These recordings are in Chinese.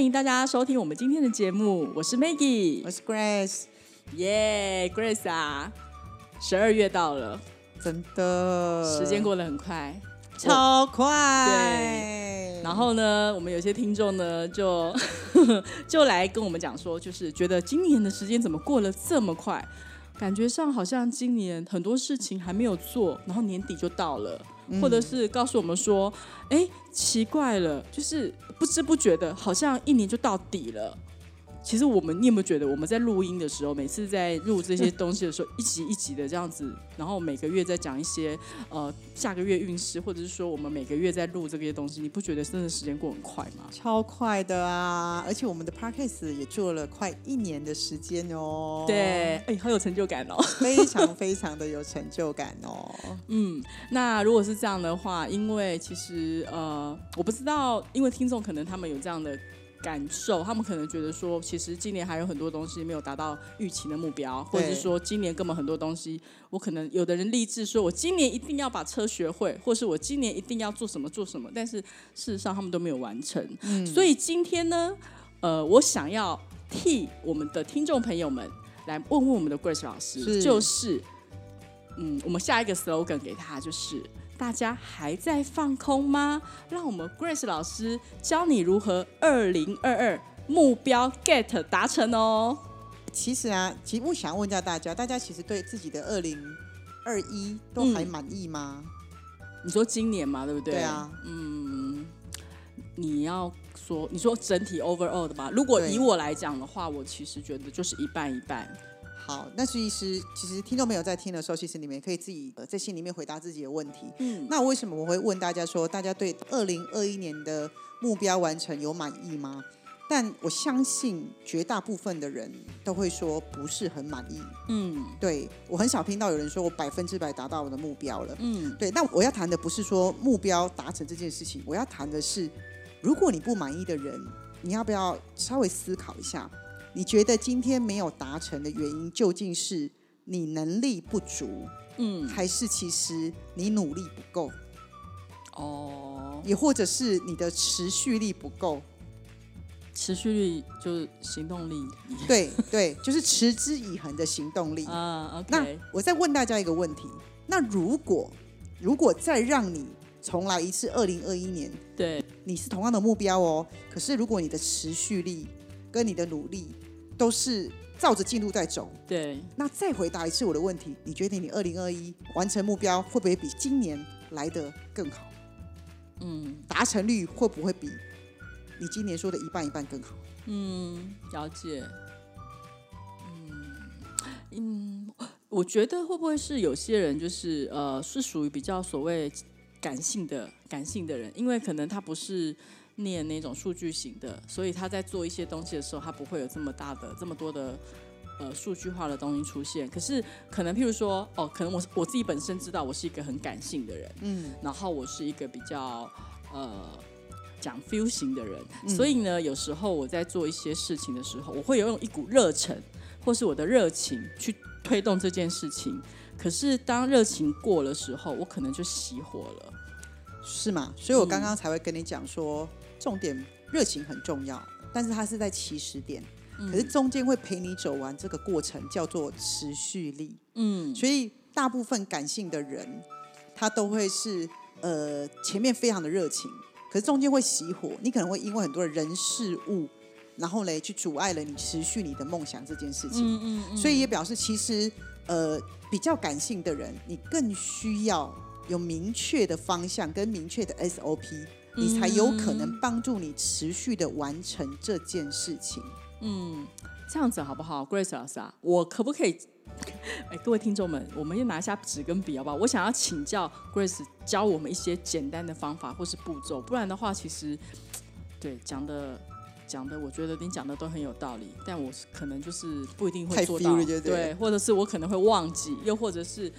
欢迎大家收听我们今天的节目，我是 Maggie，我是 Grace，耶，Grace 啊，十二月到了，真的。时间过得很快，超快。对，然后呢，我们有些听众呢，就 就来跟我们讲说，就是觉得今年的时间怎么过得这么快，感觉上好像今年很多事情还没有做，然后年底就到了。或者是告诉我们说，哎，奇怪了，就是不知不觉的，好像一年就到底了。其实我们，你有没有觉得我们在录音的时候，每次在录这些东西的时候，一集一集的这样子，然后每个月在讲一些呃下个月运势，或者是说我们每个月在录这些东西，你不觉得真的时间过很快吗？超快的啊！而且我们的 podcast 也做了快一年的时间哦。对，哎，好有成就感哦，非常非常的有成就感哦。嗯，那如果是这样的话，因为其实呃，我不知道，因为听众可能他们有这样的。感受，他们可能觉得说，其实今年还有很多东西没有达到预期的目标，或者是说今年根本很多东西，我可能有的人立志说我今年一定要把车学会，或是我今年一定要做什么做什么，但是事实上他们都没有完成。所以今天呢，呃，我想要替我们的听众朋友们来问问我们的 Grace 老师，就是，嗯，我们下一个 slogan 给他就是。大家还在放空吗？让我们 Grace 老师教你如何二零二二目标 get 达成哦。其实啊，其实我想问一下大家，大家其实对自己的二零二一都还满意吗？你说今年嘛，对不对？对啊。嗯，你要说你说整体 overall 的吧？如果以我来讲的话，我其实觉得就是一半一半。好，那其实其实听众没有在听的时候，其实你们也可以自己呃在心里面回答自己的问题。嗯，那为什么我会问大家说，大家对二零二一年的目标完成有满意吗？但我相信绝大部分的人都会说不是很满意。嗯，对我很少听到有人说我百分之百达到我的目标了。嗯，对。那我要谈的不是说目标达成这件事情，我要谈的是，如果你不满意的人，你要不要稍微思考一下？你觉得今天没有达成的原因，究竟是你能力不足，嗯，还是其实你努力不够？哦，也或者是你的持续力不够？持续力就是行动力，对对，就是持之以恒的行动力啊。那我再问大家一个问题：那如果如果再让你重来一次，二零二一年，对，你是同样的目标哦，可是如果你的持续力跟你的努力都是照着进度在走。对，那再回答一次我的问题，你觉得你二零二一完成目标会不会比今年来的更好？嗯，达成率会不会比你今年说的一半一半更好？嗯，了解。嗯嗯，我觉得会不会是有些人就是呃，是属于比较所谓感性的感性的人，因为可能他不是。念那种数据型的，所以他在做一些东西的时候，他不会有这么大的、这么多的呃数据化的东西出现。可是可能譬如说，哦，可能我我自己本身知道我是一个很感性的人，嗯，然后我是一个比较呃讲 feel 型的人，所以呢，有时候我在做一些事情的时候，我会有用一股热忱或是我的热情去推动这件事情。可是当热情过了时候，我可能就熄火了，是吗？所以我刚刚才会跟你讲说。重点热情很重要，但是它是在起始点，可是中间会陪你走完这个过程，叫做持续力。嗯，所以大部分感性的人，他都会是呃前面非常的热情，可是中间会熄火，你可能会因为很多的人事物，然后嘞去阻碍了你持续你的梦想这件事情。嗯嗯嗯。所以也表示其实呃比较感性的人，你更需要有明确的方向跟明确的 SOP。你才有可能帮助你持续的完成这件事情。嗯，这样子好不好，Grace 老师啊？我可不可以？哎，各位听众们，我们先拿下纸跟笔好不好？我想要请教 Grace 教我们一些简单的方法或是步骤，不然的话，其实对讲的讲的，我觉得你讲的都很有道理，但我可能就是不一定会做到对，或者是我可能会忘记，又或者是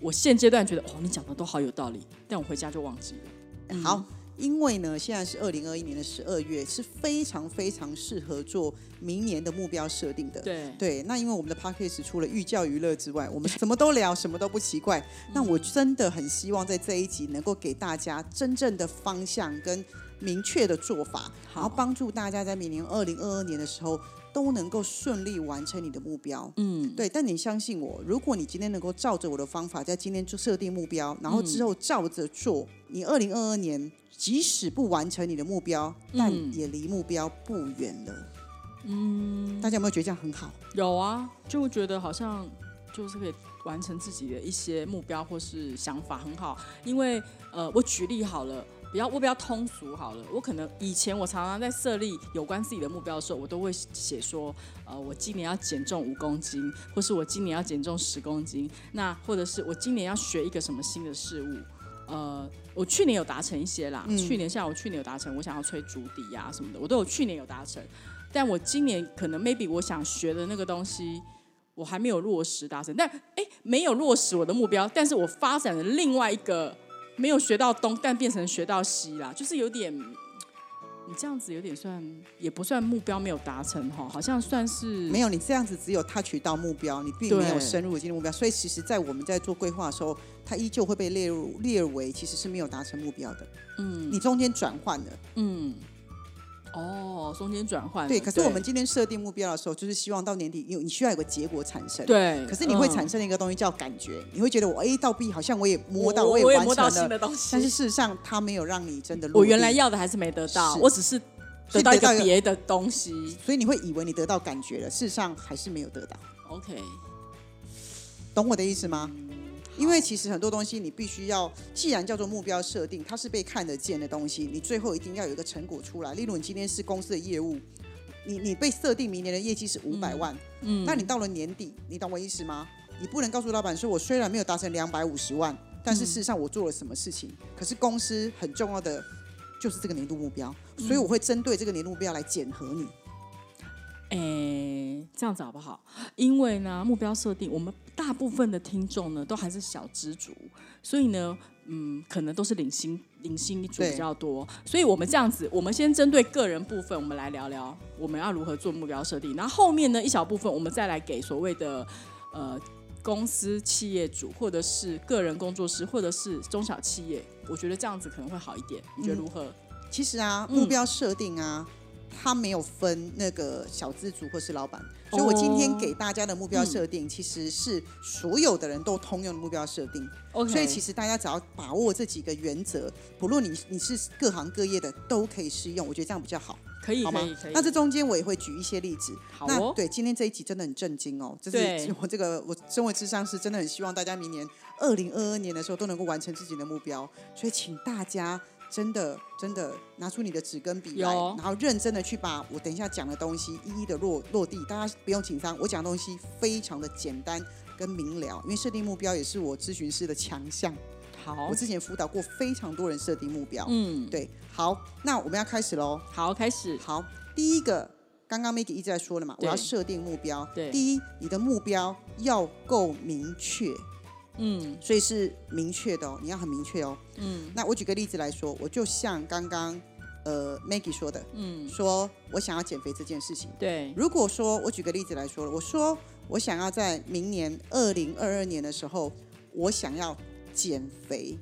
我现阶段觉得哦，你讲的都好有道理，但我回家就忘记了。好，因为呢，现在是二零二一年的十二月，是非常非常适合做明年的目标设定的。对对，那因为我们的 p a c k a g e 除了寓教于乐之外，我们什么都聊，什么都不奇怪。那我真的很希望在这一集能够给大家真正的方向跟明确的做法，然后帮助大家在明年二零二二年的时候都能够顺利完成你的目标。嗯，对，但你相信我，如果你今天能够照着我的方法，在今天就设定目标，然后之后照着做，你二零二二年即使不完成你的目标，但嗯也离目标不远了。嗯，大家有没有觉得这样很好？有啊，就会觉得好像就是可以完成自己的一些目标或是想法，很好。因为呃，我举例好了。比较我比较通俗好了，我可能以前我常常在设立有关自己的目标的时候，我都会写说，呃，我今年要减重五公斤，或是我今年要减重十公斤，那或者是我今年要学一个什么新的事物，呃，我去年有达成一些啦，去年像我去年有达成，我想要吹竹笛啊什么的，我都有去年有达成，但我今年可能 maybe 我想学的那个东西。我还没有落实达成，但哎，没有落实我的目标，但是我发展了另外一个没有学到东，但变成学到西啦，就是有点，你这样子有点算，也不算目标没有达成哈，好像算是没有，你这样子只有他取到目标，你并没有深入进入目标，所以其实，在我们在做规划的时候，它依旧会被列入列为其实是没有达成目标的。嗯，你中间转换了，嗯，哦，中间转换了对。可是我们今天设定目标的时候，就是希望到年底，因为你需要有个结果产生。。对，可是你会嗯产生一个东西叫感觉，你会觉得我 A 到 B 好像我也摸到，我也完成了，新的东西，但是事实上它没有让你真的我原来，要的还是没得到，我只是得到别的东西。所以你会以为你得到感觉了，事实上还是没有得到。OK，懂我的意思吗？因为其实很多东西你必须要，既然叫做目标设定，它是被看得见的东西，你最后一定要有一个成果出来。例如你今天是公司的业务，你你被设定明年的业绩是五百万，嗯，那你到了年底，你懂我意思吗？你不能告诉老板说，我虽然没有达成两百五十万，但是事实上我做了什么事情。可是公司很重要的就是这个年度目标，所以我会针对这个年度目标来检核你。诶，这样子好不好？因为呢，目标设定，我们大部分的听众呢都还是小资族，所以呢，嗯，可能都是领薪领薪族比较多。所以我们这样子，我们先针对个人部分，我们来聊聊我们要如何做目标设定。然后后面呢，一小部分我们再来给所谓的呃公司企业主，或者是个人工作室，或者是中小企业。我觉得这样子可能会好一点。你觉得如何？其实啊，嗯目标设定啊，它没有分那个小资族或是老板，所以我今天给大家的目标设定，其实是所有的人都通用的目标设定。OK，所以其实大家只要把握这几个原则，不论你你是各行各业的，都可以适用。我觉得这样比较好，可以，好吗。那这中间我也会举一些例子。好哦，那对今天这一集真的很震惊哦，这对是 我这个我身为智商师，真的很希望大家明年二零二二年的时候都能够完成自己的目标，所以请大家真的真的拿出你的纸跟笔来，然后认真的去把我等一下讲的东西一一的落落地。大家不用紧张，我讲的东西非常的简单跟明了，因为设定目标也是我咨询师的强项。好我，之前辅导过非常多人设定目标。嗯，对，好，那我们要开始喽。好，开始。好，第一个，刚刚 Maggie 一直在说了嘛，我要设定目标。对第一，你的目标要够明确，嗯所以是明确的哦，你要很明确哦。嗯那我举个例子来说，我就像刚刚呃 Maggie 说的，嗯，说我想要减肥这件事情。对，如果说我举个例子来说，我说我想要在明年二零二二年的时候，我想要减肥。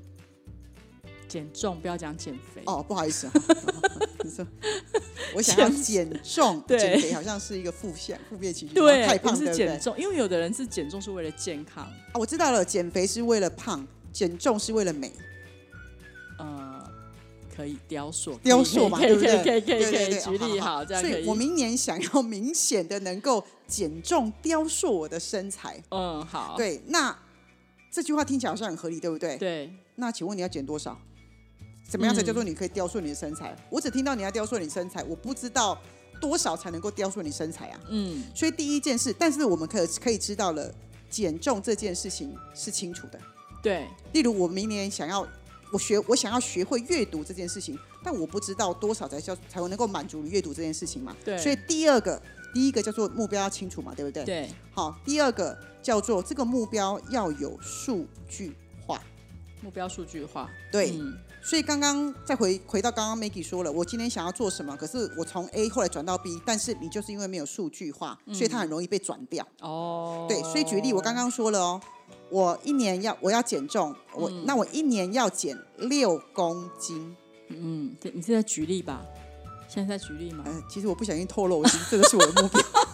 减重不要讲减肥。哦，不好意思、啊，你说我想要减重，对减肥好像是一个负向负面情绪，对，太胖不是对不对？减重，因为有的人是减重是为了健康，啊，我知道了，减肥是为了胖，减重是为了美，呃，可以雕塑，雕塑嘛，对不对？可以可以可以可以对对对举例好，这样所以我。明年想要明显的能够减重，雕塑我的身材。嗯，好，对，那这句话听起来好像很合理，对不对？对，那请问你要减多少？怎么样才叫嗯做你可以雕塑你的身材？我只听到你要雕塑你身材，我不知道多少才能够雕塑你身材啊。嗯所以第一件事，但是我们可以可以知道了，减重这件事情是清楚的。对，例如，我明年想要我学我想要学会阅读这件事情，但我不知道多少才叫才会能够满足你阅读这件事情嘛。对所以第二个，第一个叫做目标要清楚嘛，对不对？。对，好，第二个叫做这个目标要有数据化。目标数据化，对，嗯，所以刚刚再回回到刚刚 Maggie 说了，我今天想要做什么，可是我从 A 后来转到 B，但是你就是因为没有数据化，所以它很容易被转掉。哦，对，所以举例，我刚刚说了哦，我一年要我要减重，我、那我一年要减六公斤。嗯，对你是在举例吧？现在在举例吗？呃，其实我不小心透露，其实这个是我的目标。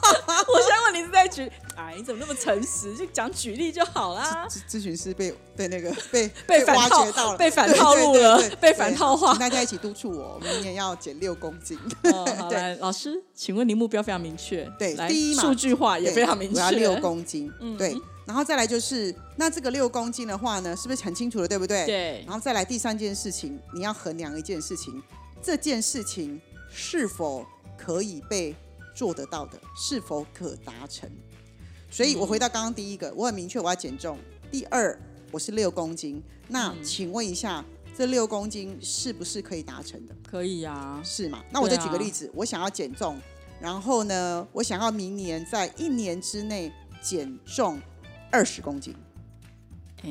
在举，哎，你怎么那么诚实？就讲举例就好啦。咨咨询师被被那个被被反套挖掘到了，被反套路了被反套话请大家一起督促我，我明年要减六公斤。对来，老师，请问您目标非常明确，对第一嘛数据化也非常明确，我要六公斤，嗯对。然后再来就是，那这个六公斤的话呢，是不是很清楚了，对不对？。对然后再来第三件事情，你要衡量一件事情，这件事情是否可以被做得到的，是否可达成。所以我回到刚刚第一个，我很明确我要减重。第二，我是六公斤，那嗯请问一下，这六公斤是不是可以达成的？可以啊，是嘛？那我再举个例子，我想要减重，然后呢，我想要明年在一年之内减重二十公斤。哎，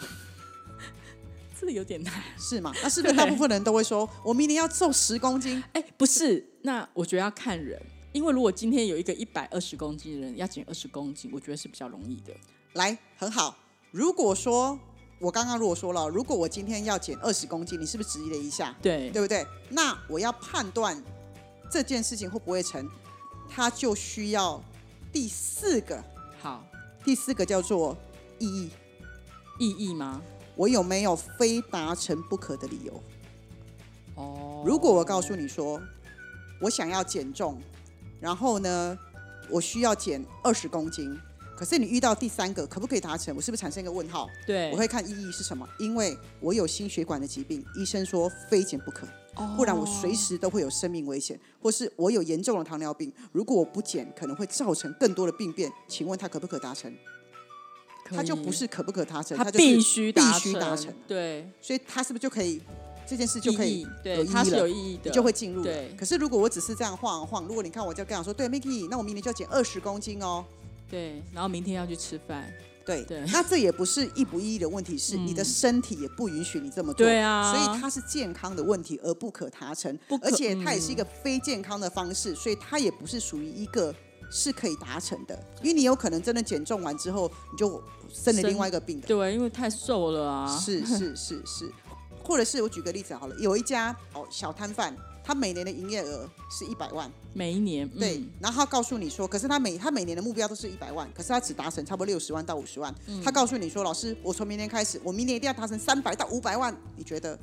这个有点难。是吗？那是不是大部分人都会说，我明年要瘦十公斤？哎，不是，那我觉得要看人，因为如果今天有一个一百二十公斤的人要减二十公斤，我觉得是比较容易的。来，很好。如果说我刚刚如果说了，如果我今天要减二十公斤，你是不是质疑了一下？对，对不对？那我要判断这件事情会不会成，它就需要第四个，好，第四个叫做意义。意义吗？我有没有非达成不可的理由？哦，如果我告诉你说，我想要减重，然后呢，我需要减二十公斤，可是你遇到第三个，可不可以达成？我是不是产生一个问号？对，我会看意义是什么，因为我有心血管的疾病，医生说非减不可，哦不然我随时都会有生命危险，或是我有严重的糖尿病，如果我不减，可能会造成更多的病变。请问他可不可达成？可它就不是可不可达成，他就是必须必须达成，对，所以他是不是就可以这件事就可以意义对，它是有意义的，你就会进入了对可是如果我只是这样晃啊晃，如果你看我就跟我说，对，Mickey，那我明年就要减二十公斤哦。对，然后明天要去吃饭，对，对 那这也不是意不意义的问题，是嗯你的身体也不允许你这么做。对啊所以它是健康的问题，而不可达成。而且它也是一嗯个非健康的方式，所以它也不是属于一个是可以达成的。因为你有可能真的减重完之后，你就生了另外一个病的。对，因为太瘦了啊，是是是是，或者是我举个例子好了，有一家哦小摊贩，他每年的营业额是一百万。每一年对，嗯然后他告诉你说，可是他每他每年的目标都是一百万，可是他只达成差不多六十万到五十万。嗯他告诉你说，老师，我从明年开始，我明年一定要达成三百到五百万。你觉得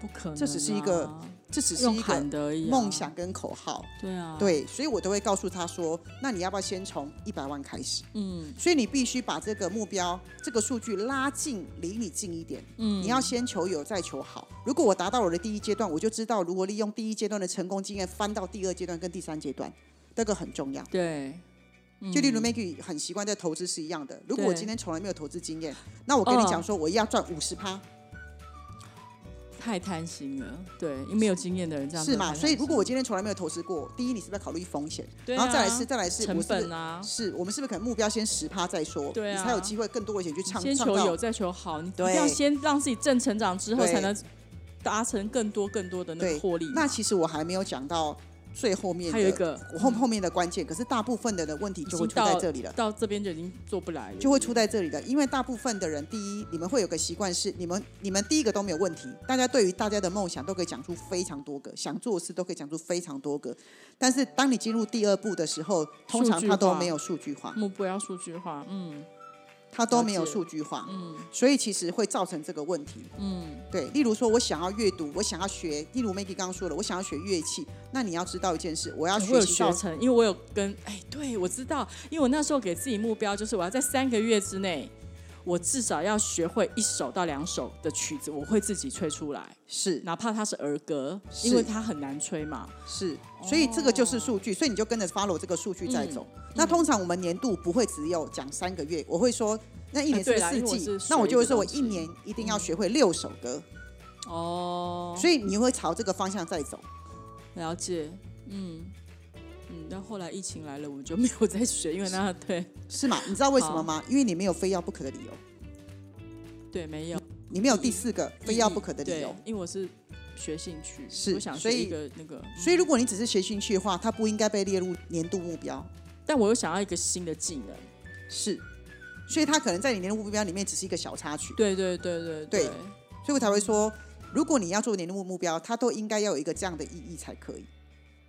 不可能啊，这只是一个这只是一个梦想，跟口号？对啊，，对，所以我都会告诉他说，那你要不要先从一百万开始？嗯所以你必须把这个目标、这个数据拉近，离你近一点。嗯，你要先求有，再求好。如果我达到我的第一阶段，我就知道如何利用第一阶段的成功经验翻到第二阶段跟第三阶段，这个很重要。对，就例如 Maggie 很习惯在投资是一样的。如果我今天从来没有投资经验，那我跟你哦讲说我要赚五十趴，太贪心了，对，因为没有经验的人这样是吗？子太贪心所以如果我今天从来没有投资过，第一你是不是要考虑风险？对然后再来啊是再来是成本啊，是我们是不是可能目标先十趴再说，对啊你才有机会更多的钱去唱先求有再求好，你一定要先让自己正成长之后，才能达成更多更多的那对个获利。那其实我还没有讲到最后面的，还有一个我后后面的关键，可是大部分的的问题就会出在这里了。到这边就已经做不来了，就会出在这里的，因为大部分的人，第一，你们会有个习惯是，你们你们第一个都没有问题，大家对于大家的梦想都可以讲出非常多个，想做的事都可以讲出非常多个，但是当你进入第二步的时候，通常数据化它都没有数据化，目标要数据化，嗯它都没有数据化，嗯。所以其实会造成这个问题。嗯，对，例如说我想要阅读，我想要学，例如 Maggie 刚刚说了，我想要学乐器，那你要知道一件事，我要学习到学成，因为我有跟哎，对我知道，因为我那时候给自己目标就是我要在三个月之内，我至少要学会一首到两首的曲子，我会自己吹出来，是哪怕它是儿歌，因为它很难吹嘛。是，所以这个就是数据，所以你就跟着 follow 这个数据在走。嗯那通常我们年度不会只有讲三个月，我会说那一年是四季，那我就会说我一年一定要学会六首歌。哦，所以你会朝这个方向在走。了解，嗯嗯。但后来疫情来了，我就没有再学，因为那对是吗？你知道为什么吗？因为你没有非要不可的理由。对，没有。你没有第四个非要不可的理由。因为我是学兴趣，是我想学一个那个。所以如果你只是学兴趣的话，它不应该被列入年度目标。但我又想要一个新的技能，是。所以它可能在你年度目标里面只是一个小插曲。对对对对对。所以我才会说。如果你要做年度目标，它都应该要有一个这样的意义才可以。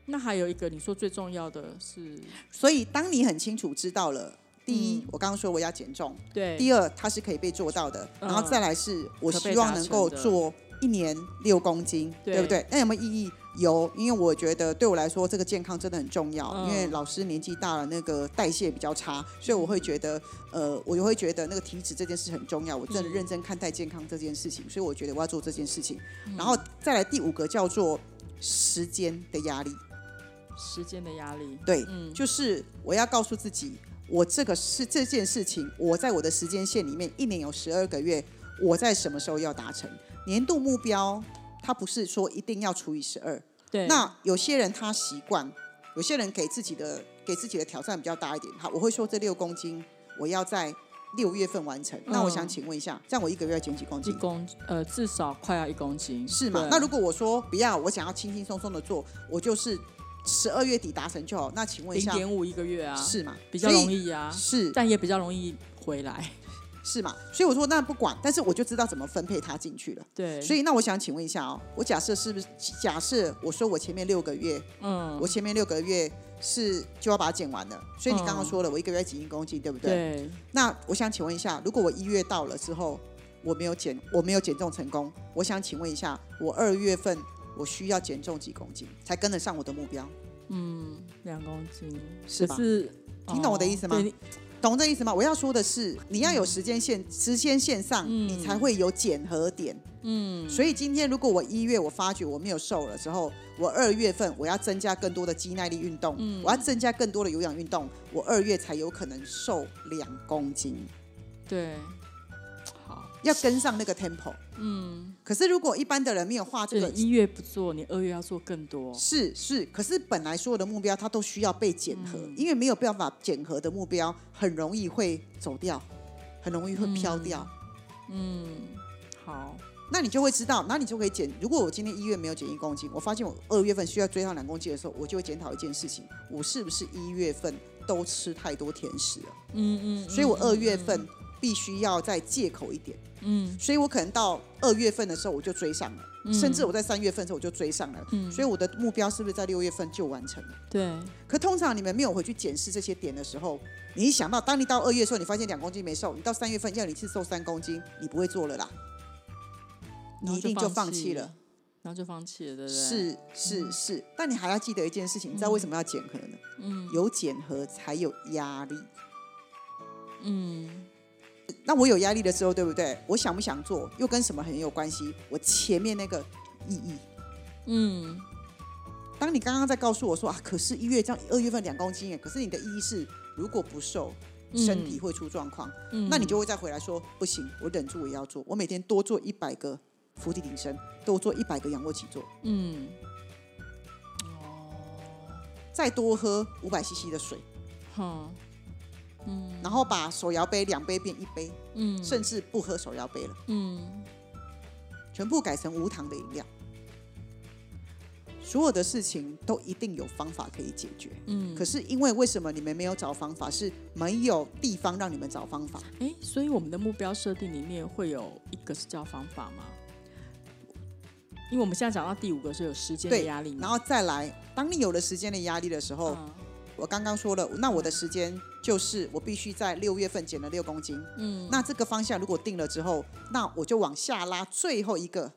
那还有一个，你说最重要的是，所以当你很清楚知道了，第一，我刚刚说我要减重，对；第二，它是可以被做到的，然后再来是我希望能够做一年六公斤，对不对？那有没有意义？有，因为我觉得对我来说，这个健康真的很重要。因为老师年纪大了，那个代谢比较差，所以我会觉得，呃，我就会觉得那个体脂这件事很重要。我真的认真看待健康这件事情，所以我觉得我要做这件事情。然后再来第五个叫做时间的压力。时间的压力，对，就是我要告诉自己，我这个是这件事情，我在我的时间线里面，一年有十二个月，我在什么时候要达成年度目标？它不是说一定要除以十二，对。那有些人他习惯，有些人给自己的给自己的挑战比较大一点。好，我会说这六公斤我要在六月份完成。那我想请问一下，这样我一个月要减几公斤？一公呃至少快要一公斤，是吗？那如果我说不要，我想要轻轻松松的做，我就是十二月底达成就好。那请问一下，零点五一个月啊？是吗？比较容易啊，是，但也比较容易回来。是嘛？所以我说那不管，但是我就知道怎么分配它进去了。对。所以那我想请问一下哦，我假设是不是假设我说我前面六个月，嗯，我前面六个月是就要把它减完了。所以你刚刚说了，我一个月减一公斤，对不对？对。那我想请问一下，如果我一月到了之后我没有减，我没有减重成功，我想请问一下，我二月份我需要减重几公斤才跟得上我的目标？嗯，两公斤，是吧？是，听懂我的意思吗？懂这意思吗？我要说的是，你要有时间线，时间线上，你才会有减和点。嗯，所以今天如果我一月我发觉我没有瘦了之后，我二月份我要增加更多的肌耐力运动，我要增加更多的有氧运动，我二月才有可能瘦两公斤。对。要跟上那个 tempo，嗯，可是如果一般的人没有画这个，一月不做，你二月要做更多，是是，可是本来所有的目标它都需要被检核，因为没有办法检核的目标很容易会走掉，很容易会飘掉，嗯，好，那你就会知道，那你就可以减。如果我今天一月没有减一公斤，我发现我二月份需要追上两公斤的时候，我就会检讨一件事情：我是不是一月份都吃太多甜食了？嗯嗯，所以我二月份。必须要再借口一点，嗯，所以我可能到二月份的时候我就追上了，甚至我在三月份的时候我就追上了，嗯，所以我的目标是不是在六月份就完成了？对。可通常你们没有回去检视这些点的时候，你一想到当你到二月的时候，你发现两公斤没瘦，你到三月份要你去瘦三公斤，你不会做了啦，你一定就放弃了，然后就放弃了，对不对？是是是，但你还要记得一件事情，你知道为什么要减核呢？嗯，有减核才有压力，嗯。那我有压力的时候，对不对？我想不想做，又跟什么很有关系？我前面那个意义，嗯。当你刚刚在告诉我说啊，可是一月这样，二月份两公斤，可是你的意义是，如果不瘦，身体会出状况，那你就会再回来说，不行，我忍住我也要做，我每天多做一百个伏地挺身，多做一百个仰卧起坐，嗯。哦。再多喝五百 CC 的水，哈。嗯，然后把手摇杯两杯变一杯，嗯，甚至不喝手摇杯了，嗯，全部改成无糖的饮料。所有的事情都一定有方法可以解决，嗯，可是因为为什么你们没有找方法？是没有地方让你们找方法。哎，所以我们的目标设定里面会有一个是叫方法吗？因为我们现在讲到第五个是有时间的压力，然后再来，当你有了时间的压力的时候。我刚刚说了，那我的时间就是我必须在六月份减了六公斤。嗯，那这个方向如果定了之后，那我就往下拉最后一个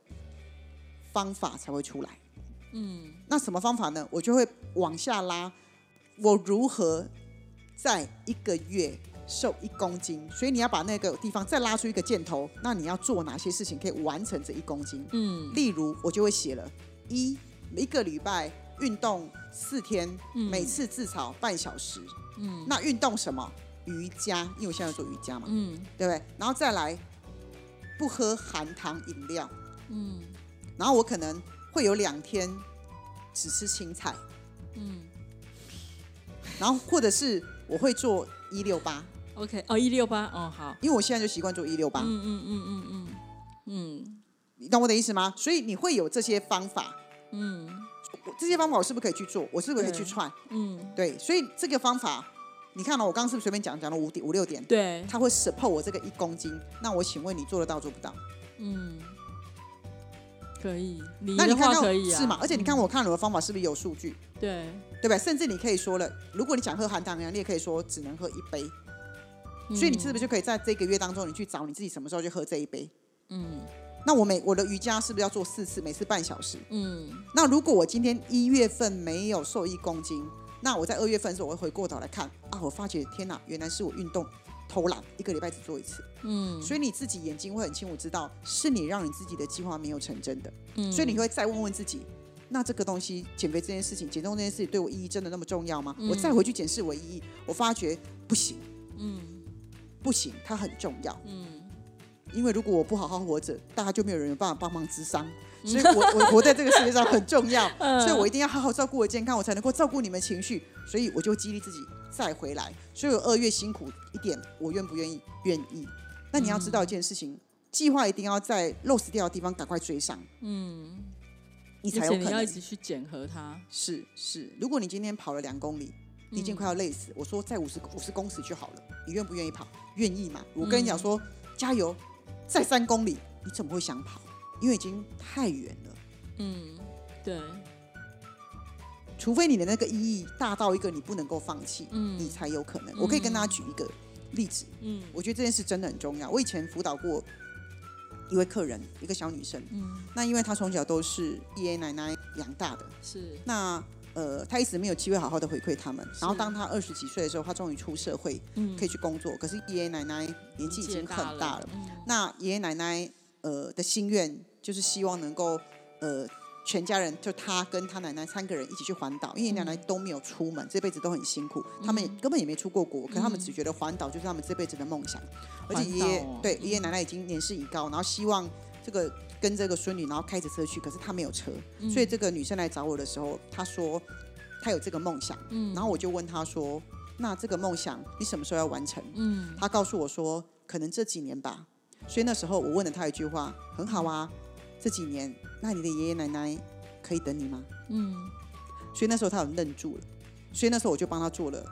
方法才会出来。嗯，那什么方法呢？我就会往下拉，我如何在一个月瘦一公斤？所以你要把那个地方再拉出一个箭头，那你要做哪些事情可以完成这一公斤？嗯，例如我就会写了一一个礼拜。运动四天，每次至少半小时。嗯，那运动什么？瑜伽，因为我现在做瑜伽嘛，嗯，对不对？然后再来不喝含糖饮料，嗯，然后我可能会有两天只吃青菜，嗯，然后或者是我会做一六八，OK，哦，一六八，哦，好，因为我现在就习惯做一六八，嗯嗯嗯嗯嗯。嗯，你懂我的意思吗？所以你会有这些方法，嗯。这些方法我是不是可以去做？我是不是可以去串？嗯，对，所以这个方法，你看了我刚刚是不是随便讲讲了五点五六点？对，他会 support 我这个一公斤。那我请问你做得到做不到？嗯，可以。那你看可以是吗？而且你看我看了我的方法是不是有数据？对，对吧？甚至你可以说了，如果你想喝含糖量，你也可以说只能喝一杯。所以你是不是就可以在这个月当中，你去找你自己什么时候去喝这一杯？嗯。那我每我的瑜伽是不是要做四次，每次半小时？嗯。那如果我今天一月份没有瘦一公斤，那我在二月份的时候，我会回过头来看啊，我发觉天哪，原来是我运动偷懒，一个礼拜只做一次。嗯。所以你自己眼睛会很清楚知道，是你让你自己的计划没有成真的。嗯。所以你会再问问自己，那这个东西减肥这件事情，减重这件事情对我意义真的那么重要吗？我再回去检视我意义，我发觉不行。嗯。不行，它很重要。嗯。因为如果我不好好活着，大家就没有人有办法帮忙治伤，所以我我活在这个世界上很重要，所以我一定要好好照顾我健康，我才能够照顾你们情绪，所以我就激励自己再回来。所以我二月辛苦一点，我愿不愿意？愿意。那你要知道一件事情，计划一定要在漏死掉的地方赶快追上，嗯，你才有可能要一直去检核它。是是，如果你今天跑了两公里，你已经快要累死，我说在五十五十公尺就好了，你愿不愿意跑？愿意嘛？我跟你讲说，加油。再三公里，你怎么会想跑？因为已经太远了。嗯，对。除非你的那个意义大到一个你不能够放弃，嗯，你才有可能。我可以跟大家举一个例子。嗯，我觉得这件事真的很重要。我以前辅导过一位客人，一个小女生。嗯，那因为她从小都是爷爷奶奶养大的，是那。呃，他一直没有机会好好的回馈他们。然后当他二十几岁的时候，他终于出社会，可以去工作。可是爷爷奶奶年纪已经很大了。那爷爷奶奶呃的心愿就是希望能够呃全家人就他跟他奶奶三个人一起去环岛，因为奶奶都没有出门，这辈子都很辛苦，他们根本也没出过国，可他们只觉得环岛就是他们这辈子的梦想。而且爷爷对爷爷奶奶已经年事已高，然后希望这个。跟这个孙女，然后开着车去，可是她没有车，所以这个女生来找我的时候，她说她有这个梦想，嗯然后我就问她说：“那这个梦想你什么时候要完成？”嗯，她告诉我说：“可能这几年吧。”所以那时候我问了她一句话：“很好啊，这几年，那你的爷爷奶奶可以等你吗？”嗯，所以那时候她很愣住了，所以那时候我就帮她做了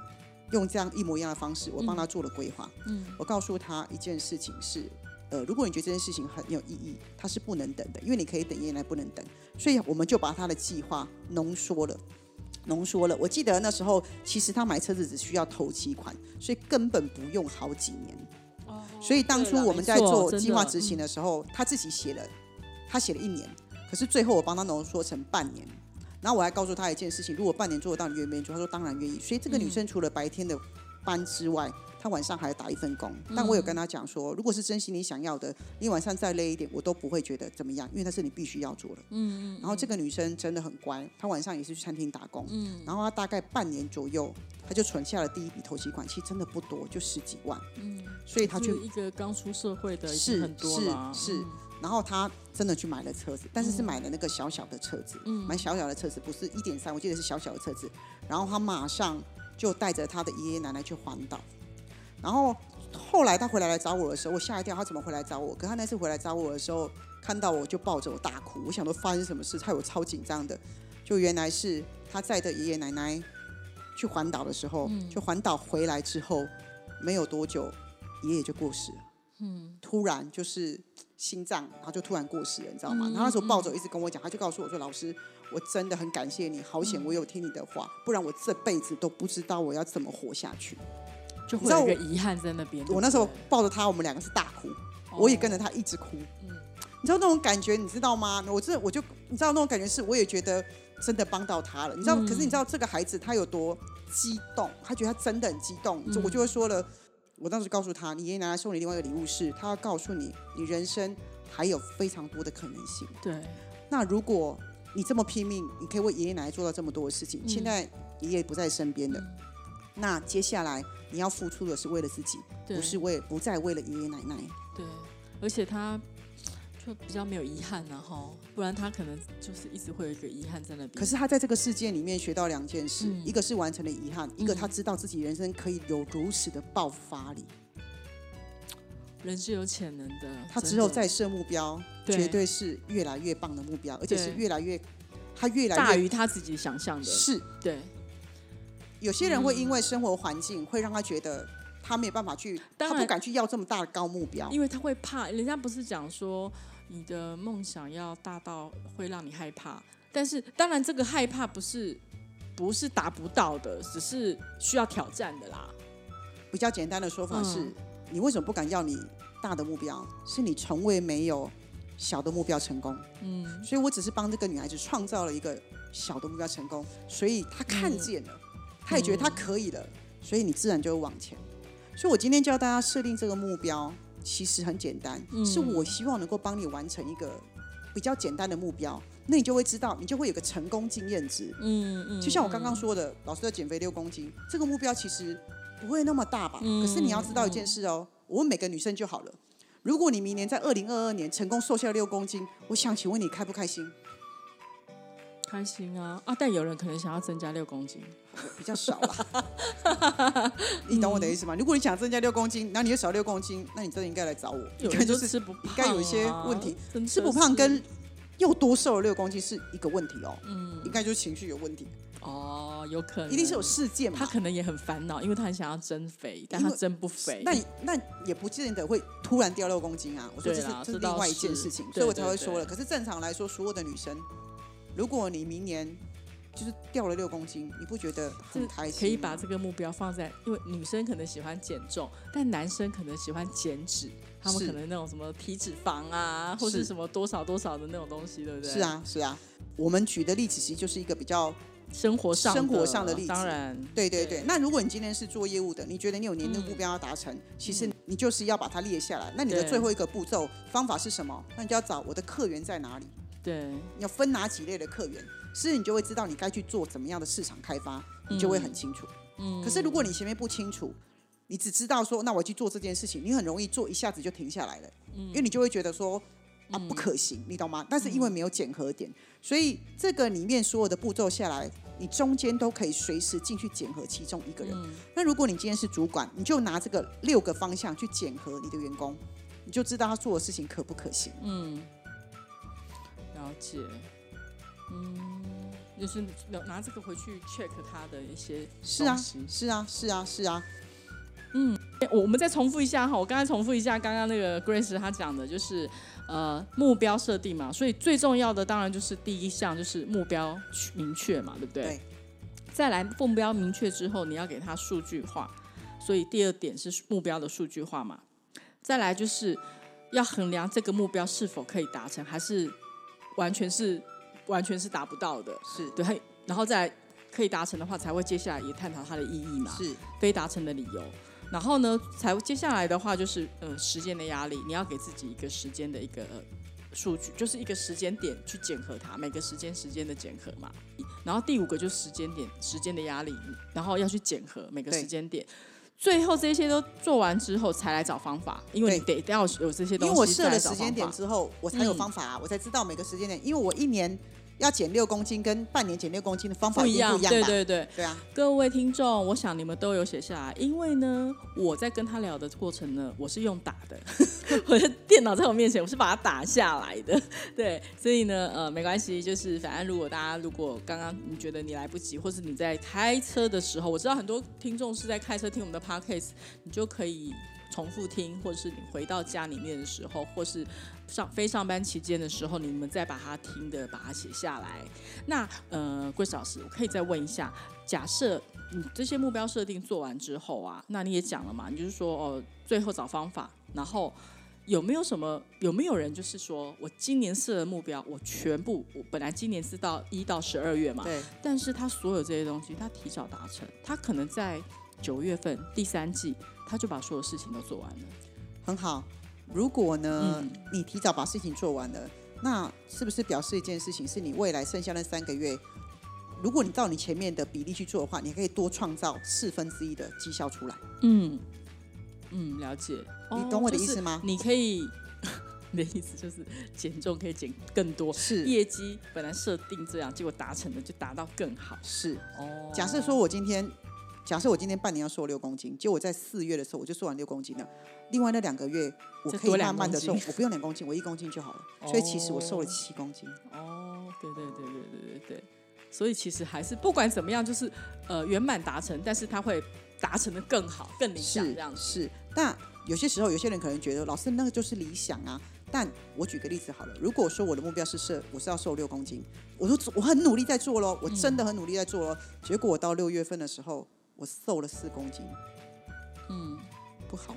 用这样一模一样的方式，我帮她做了规划。嗯，我告诉她一件事情是。呃，如果你觉得这件事情很有意义，它是不能等的，因为你可以等，爷爷奶奶不能等，所以我们就把他的计划浓缩了，浓缩了。我记得那时候，其实他买车子只需要头期款，所以根本不用好几年。哦。所以当初我们在做计划执行的时候，他自己写了，他写了一年，可是最后我帮他浓缩成半年。然后我还告诉他一件事情：如果半年做得到，你愿不愿意做？他说当然愿意。所以这个女生除了白天的班之外，他晚上还打一份工，但我有跟他讲说，如果是真心你想要的，你晚上再累一点，我都不会觉得怎么样，因为那是你必须要做的。嗯嗯。然后这个女生真的很乖，她晚上也是去餐厅打工。嗯。然后她大概半年左右，她就存下了第一笔投期款，其实真的不多，就十几万。嗯。所以她就一个刚出社会的，是很多是是。然后她真的去买了车子，但是是买了那个小小的车子，嗯买小小的车子，不是一点三，我记得是小小的车子。然后她马上就带着她的爷爷奶奶去环岛，然后。后来他回来来找我的时候，我吓一跳，他怎么回来找我？可他那次回来找我的时候，看到我就抱着我大哭。我想说发生什么事，害我超紧张的。就原来是他在的爷爷奶奶去环岛的时候，就环岛回来之后没有多久，爷爷就过世了。嗯，突然就是心脏，然后就突然过世了，你知道吗？然后那时候抱着一直跟我讲，他就告诉我说：“老师，我真的很感谢你，好险我有听你的话，不然我这辈子都不知道我要怎么活下去。”就会有一个遗憾在那边。我那时候抱着他，我们两个是大哭，我也跟着他一直哭。嗯，你知道那种感觉，你知道吗？我这我就你知道那种感觉是，我也觉得真的帮到他了。你知道，可是你知道这个孩子他有多激动？他觉得他真的很激动。就我就会说了，我当时告诉他，你爷爷奶奶送你另外一个礼物是，他要告诉你，你人生还有非常多的可能性。对。那如果你这么拼命，你可以为爷爷奶奶做到这么多的事情。现在爷爷不在身边了。那接下来你要付出的是为了自己，不是为不再为了爷爷奶奶。对，而且他就比较没有遗憾然后不然他可能就是一直会有一个遗憾在那边。可是他在这个世界里面学到两件事，一个是完成了遗憾，一个他知道自己人生可以有如此的爆发力。人是有潜能的，他只有再设目标，绝对是越来越棒的目标，而且是越来越，他越来越大于他自己想象的。是，对。有些人会因为生活环境，会让他觉得他没有办法去，他不敢去要这么大的高目标，因为他会怕。人家不是讲说，你的梦想要大到会让你害怕，但是当然这个害怕不是不是达不到的，只是需要挑战的啦。比较简单的说法是。你为什么不敢要你大的目标？是你从未没有小的目标成功。嗯，所以我只是帮这个女孩子创造了一个小的目标成功，所以她看见了，她也觉得他可以了，所以你自然就会往前。所以我今天教大家设定这个目标，其实很简单，是我希望能够帮你完成一个比较简单的目标，那你就会知道，你就会有个成功经验值。嗯嗯，就像我刚刚说的，老师要减肥六公斤，这个目标其实。不会那么大吧？可是你要知道一件事哦，我问每个女生就好了。如果你明年在二零二二年成功瘦下六公斤，我想请问你开不开心？开心啊！啊，但有人可能想要增加六公斤，比较少吧。你懂我的意思吗？如果你想增加六公斤，那你又少六公斤，那你真的应该来找我。有人就是吃不胖，应该有一些问题。吃不胖跟又多瘦了六公斤是一个问题哦。嗯，应该就是情绪有问题。哦，有可能，一定是有事件嘛。他可能也很烦恼，因为他很想要增肥，但他增不肥。那那也不见得会突然掉六公斤啊。我说这是这是另外一件事情，所以我才会说了。可是正常来说，所有的女生，如果你明年就是掉了六公斤，你不觉得很开心？可以把这个目标放在，因为女生可能喜欢减重，但男生可能喜欢减脂，他们可能那种什么体脂肪啊，或是什么多少多少的那种东西，对不对？是啊，是啊。我们举的例子其实就是一个比较。生活上生活上的例子，当然，对对对。那如果你今天是做业务的，你觉得你有年度目标要达成，其实你就是要把它列下来。那你的最后一个步骤方法是什么？那你就要找我的客源在哪里？对，要分哪几类的客源，是你就会知道你该去做怎么样的市场开发，你就会很清楚。嗯。可是如果你前面不清楚，你只知道说那我去做这件事情，你很容易做一下子就停下来了。嗯。因为你就会觉得说。啊，不可行，你懂吗？但是因为没有检核点，所以这个里面所有的步骤下来，你中间都可以随时进去检核其中一个人。那如果你今天是主管，你就拿这个六个方向去检核你的员工，你就知道他做的事情可不可行。嗯，了解。嗯，就是拿拿这个回去 check 他的一些是啊，是啊，是啊，是啊。嗯，我们再重复一下哈，我刚才重复一下刚刚那个 Grace 他讲的，就是呃目标设定嘛，所以最重要的当然就是第一项就是目标明确嘛，对不对？对。再来目标明确之后，你要给他数据化，所以第二点是目标的数据化嘛。再来就是要衡量这个目标是否可以达成，还是完全是完全是达不到的，是对。然后再可以达成的话，才会接下来也探讨它的意义嘛，是非达成的理由。然后呢，才接下来的话就是，呃，时间的压力，你要给自己一个时间的一个数据，就是一个时间点去检核它，每个时间时间的检核嘛。然后第五个就是时间点，时间的压力，然后要去检核每个时间点。最后这些都做完之后，才来找方法，因为你得要有这些东西。因为我设了时间点之后，我才有方法，我才知道每个时间点，因为我一年。要减六公斤跟半年减六公斤的方法不一样，对对对，对啊。各位听众，我想你们都有写下来，因为呢，我在跟他聊的过程呢，我是用打的，我的电脑在我面前，我是把它打下来的，对，所以呢，呃，没关系，就是反正如果大家如果刚刚你觉得你来不及，或是你在开车的时候，我知道很多听众是在开车听我们的 podcast，你就可以。重复听，或者是你回到家里面的时候，或是上非上班期间的时候，你们再把它听的，把它写下来。那呃，桂老师，我可以再问一下，假设你这些目标设定做完之后啊，那你也讲了嘛，你就是说哦，最后找方法，然后有没有什么，有没有人就是说我今年设的目标，我全部我本来今年是到一到十二月嘛，对，但是他所有这些东西，他提早达成，他可能在九月份第三季。他就把所有事情都做完了，很好。如果呢，你提早把事情做完了，那是不是表示一件事情，是你未来剩下那三个月如果你照你前面的比例去做的话，你可以多创造四分之一的绩效出来。嗯嗯，了解。你懂我的意思吗？你可以，你的意思就是减重可以减更多，是业绩本来设定这样，结果达成的就达到更好。是哦。假设说我今天，假设我今天半年要瘦六公斤，结果我在四月的时候我就瘦完六公斤了。另外那两个月我可以慢慢的瘦，我不用两公斤，我一公斤就好了。所以其实我瘦了七公斤。哦，对对对对对对对。所以其实还是不管怎么样，就是呃圆满达成，但是他会达成的更好、更理想这样子。是，但有些时候有些人可能觉得老师那个就是理想啊。但我举个例子好了，如果说我的目标是设我是要瘦六公斤，我说我很努力在做喽，我真的很努力在做喽。结果我到六月份的时候，我瘦了四公斤，嗯，不好。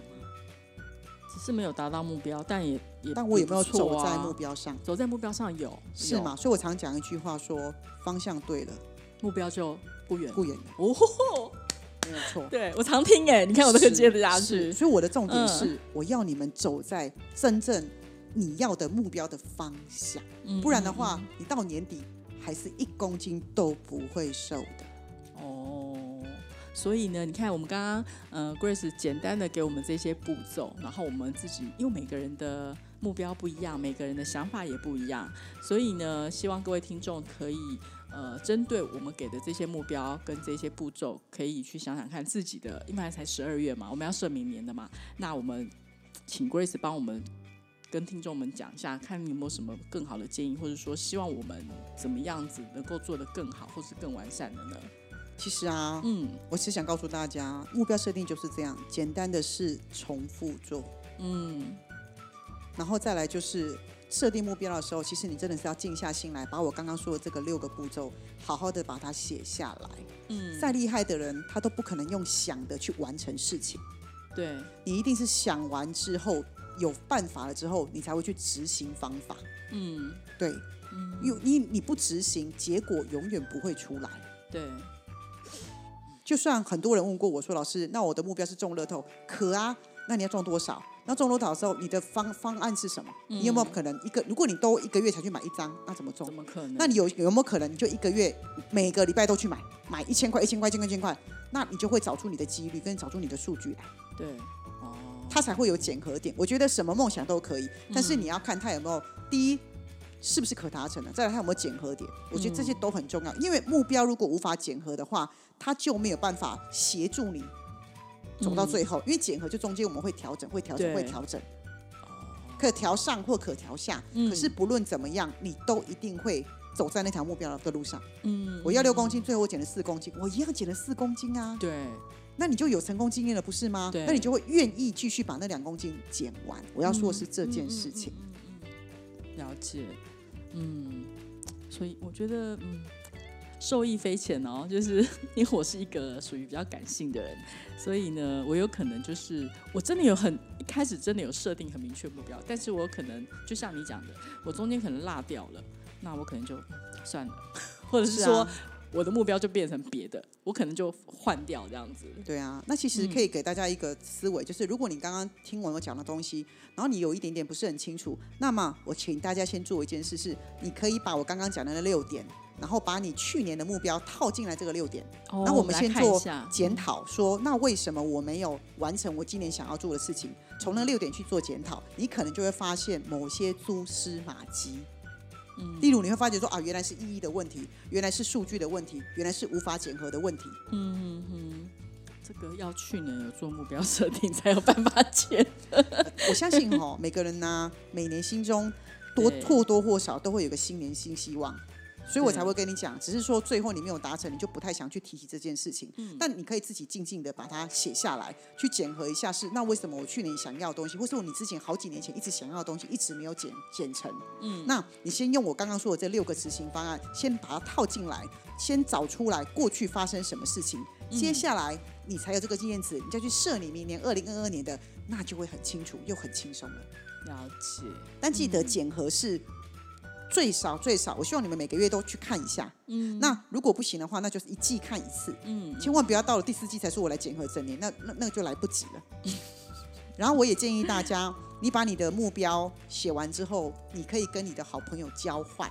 只是没有达到目标，但也也，但我有没有走在目标上？走在目标上有是吗？所以我常讲一句话，说方向对了，目标就不远不远了。哦，没有错。对我常听哎，你看我都可以接得下去。所以我的重点是，我要你们走在真正你要的目标的方向，不然的话，你到年底还是一公斤都不会瘦的。所以呢，你看我们刚刚呃，Grace 简单的给我们这些步骤，然后我们自己因为每个人的目标不一样，每个人的想法也不一样，所以呢，希望各位听众可以呃，针对我们给的这些目标跟这些步骤，可以去想想看自己的，因为才十二月嘛，我们要设明年的嘛，那我们请 Grace 帮我们跟听众们讲一下，看你有没有什么更好的建议，或者说希望我们怎么样子能够做得更好，或是更完善的呢？其实啊，嗯，我是想告诉大家，目标设定就是这样，简单的事重复做，嗯，然后再来就是设定目标的时候，其实你真的是要静下心来，把我刚刚说的这个六个步骤，好好的把它写下来。嗯，再厉害的人，他都不可能用想的去完成事情。对，你一定是想完之后有办法了之后，你才会去执行方法。嗯，对，嗯，因为你你不执行，结果永远不会出来。对。就算很多人问过我说：“老师，那我的目标是中乐透，可啊？那你要中多少？那中乐透的时候，你的方方案是什么？你有没有可能一个？如果你都一个月才去买一张，那怎么中？怎么可能？那你有有没有可能你就一个月每个礼拜都去买，买一千块、一千块、一千块、一千块？那你就会找出你的几率，跟找出你的数据来。对，哦，它才会有检核点。我觉得什么梦想都可以，但是你要看它有没有第一。”是不是可达成的？再来他有没有检核点，我觉得这些都很重要。因为目标如果无法检核的话，它就没有办法协助你走到最后。因为检核就中间我们会调整，会调整，会调整，可调上或可调下。可是不论怎么样，你都一定会走在那条目标的路上。嗯，我要六公斤，最后我减了四公斤，我一样减了四公斤啊。对，那你就有成功经验了，不是吗？对，那你就会愿意继续把那两公斤减完。我要说的是这件事情。了解。嗯，所以我觉得，嗯，受益匪浅哦。就是 因为我是一个属于比较感性的人，所以呢，我有可能就是我真的有很一开始真的有设定很明确目标，但是我可能就像你讲的，我中间可能落掉了，那我可能就算了，或者是说。我的目标就变成别的，我可能就换掉这样子。对啊，那其实可以给大家一个思维，就是如果你刚刚听完我讲的东西，然后你有一点点不是很清楚，那么我请大家先做一件事，是你可以把我刚刚讲的那六点，然后把你去年的目标套进来这个六点。那我们先做检讨，说那为什么我没有完成我今年想要做的事情？从那六点去做检讨，你可能就会发现某些蛛丝马迹。例如你会发觉说啊，原来是意义的问题，原来是数据的问题，原来是无法检核的问题。嗯哼，这个要去年有做目标设定才有办法检。我相信哈，每个人呢，每年心中多或多或少都会有个新年新希望。所以我才会跟你讲，只是说最后你没有达成，你就不太想去提起这件事情。嗯。但你可以自己静静的把它写下来，去检核一下，是那为什么我去年想要的东西，或是你之前好几年前一直想要的东西，一直没有减减成？嗯。那你先用我刚刚说的这六个执行方案，先把它套进来，先找出来过去发生什么事情，接下来你才有这个经验值，你再去设你明年二零二二年的，那就会很清楚又很轻松了。了解。但记得检核是。最少最少，我希望你们每个月都去看一下。嗯，那如果不行的话，那就是一季看一次。嗯，千万不要到了第四季才说我来检核整年，那那那个就来不及了。然后我也建议大家，你把你的目标写完之后，你可以跟你的好朋友交换。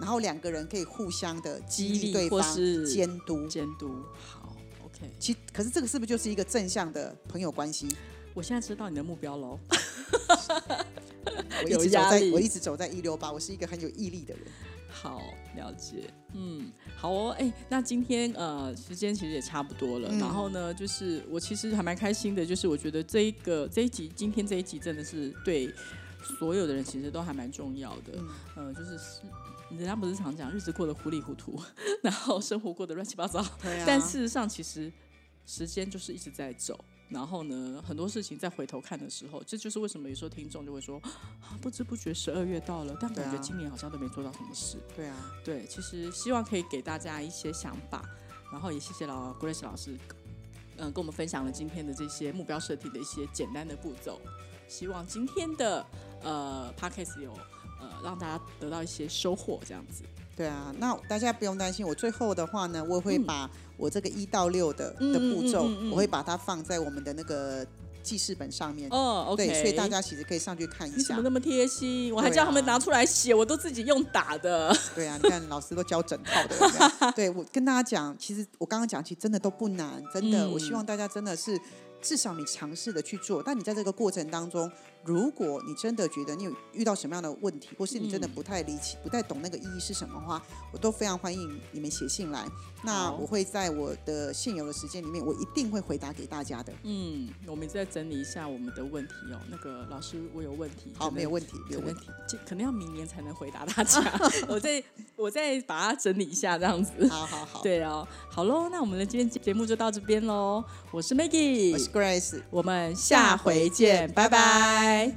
然后两个人可以互相的激激励励对方、监督。监督。好，OK，其可是这个是不是就是一个正向的朋友关系？我现在知道你的目标喽。我一有直走在，我一直走在一六八，我是一个很有毅力的人。好，了解。嗯，好哦。哎、那今天呃，时间其实也差不多了。嗯然后呢，就是我其实还蛮开心的，就是我觉得这一个这一集，今天这一集真的是对所有的人其实都还蛮重要的。嗯呃，就是是人家不是常讲日子过得糊里糊涂，然后生活过得乱七八糟，但事实上其实时间就是一直在走。然后呢，很多事情再回头看的时候，这就是为什么有时候听众就会说，啊，不知不觉十二月到了，但感觉今年好像都没做到什么事。对啊，对，其实希望可以给大家一些想法，然后也谢谢老 Grace 老师，嗯、跟我们分享了今天的这些目标设定的一些简单的步骤。希望今天的呃 Podcast 有呃让大家得到一些收获，这样子。对啊，那大家不用担心，我最后的话呢，我会嗯把我这个一到六的嗯的步骤我会把它放在我们的那个记事本上面。哦，OK，对，所以大家其实可以上去看一下你怎么。那么贴心？我还叫他们拿出来写，我都自己用打的。对啊，你看老师都教整套的。对我跟大家讲，其实我刚刚讲，其实真的都不难，真的。嗯我希望大家真的是至少你尝试的去做，但你在这个过程当中，如果你真的觉得你有遇到什么样的问题，或是你真的嗯不太理解、不太懂那个意义是什么的话，我都非常欢迎你们写信来。那我会在我的现有的时间里面，我一定会回答给大家的。嗯，我们再整理一下我们的问题哦。那个老师，我有问题。好，没有问题，没有问题。这可能要明年才能回答大家。我再我再把它整理一下，这样子。好好好，对哦，好喽，那我们的今天节目就到这边喽。我是 Maggie，我是 Grace。我们下回见，拜拜 Bye.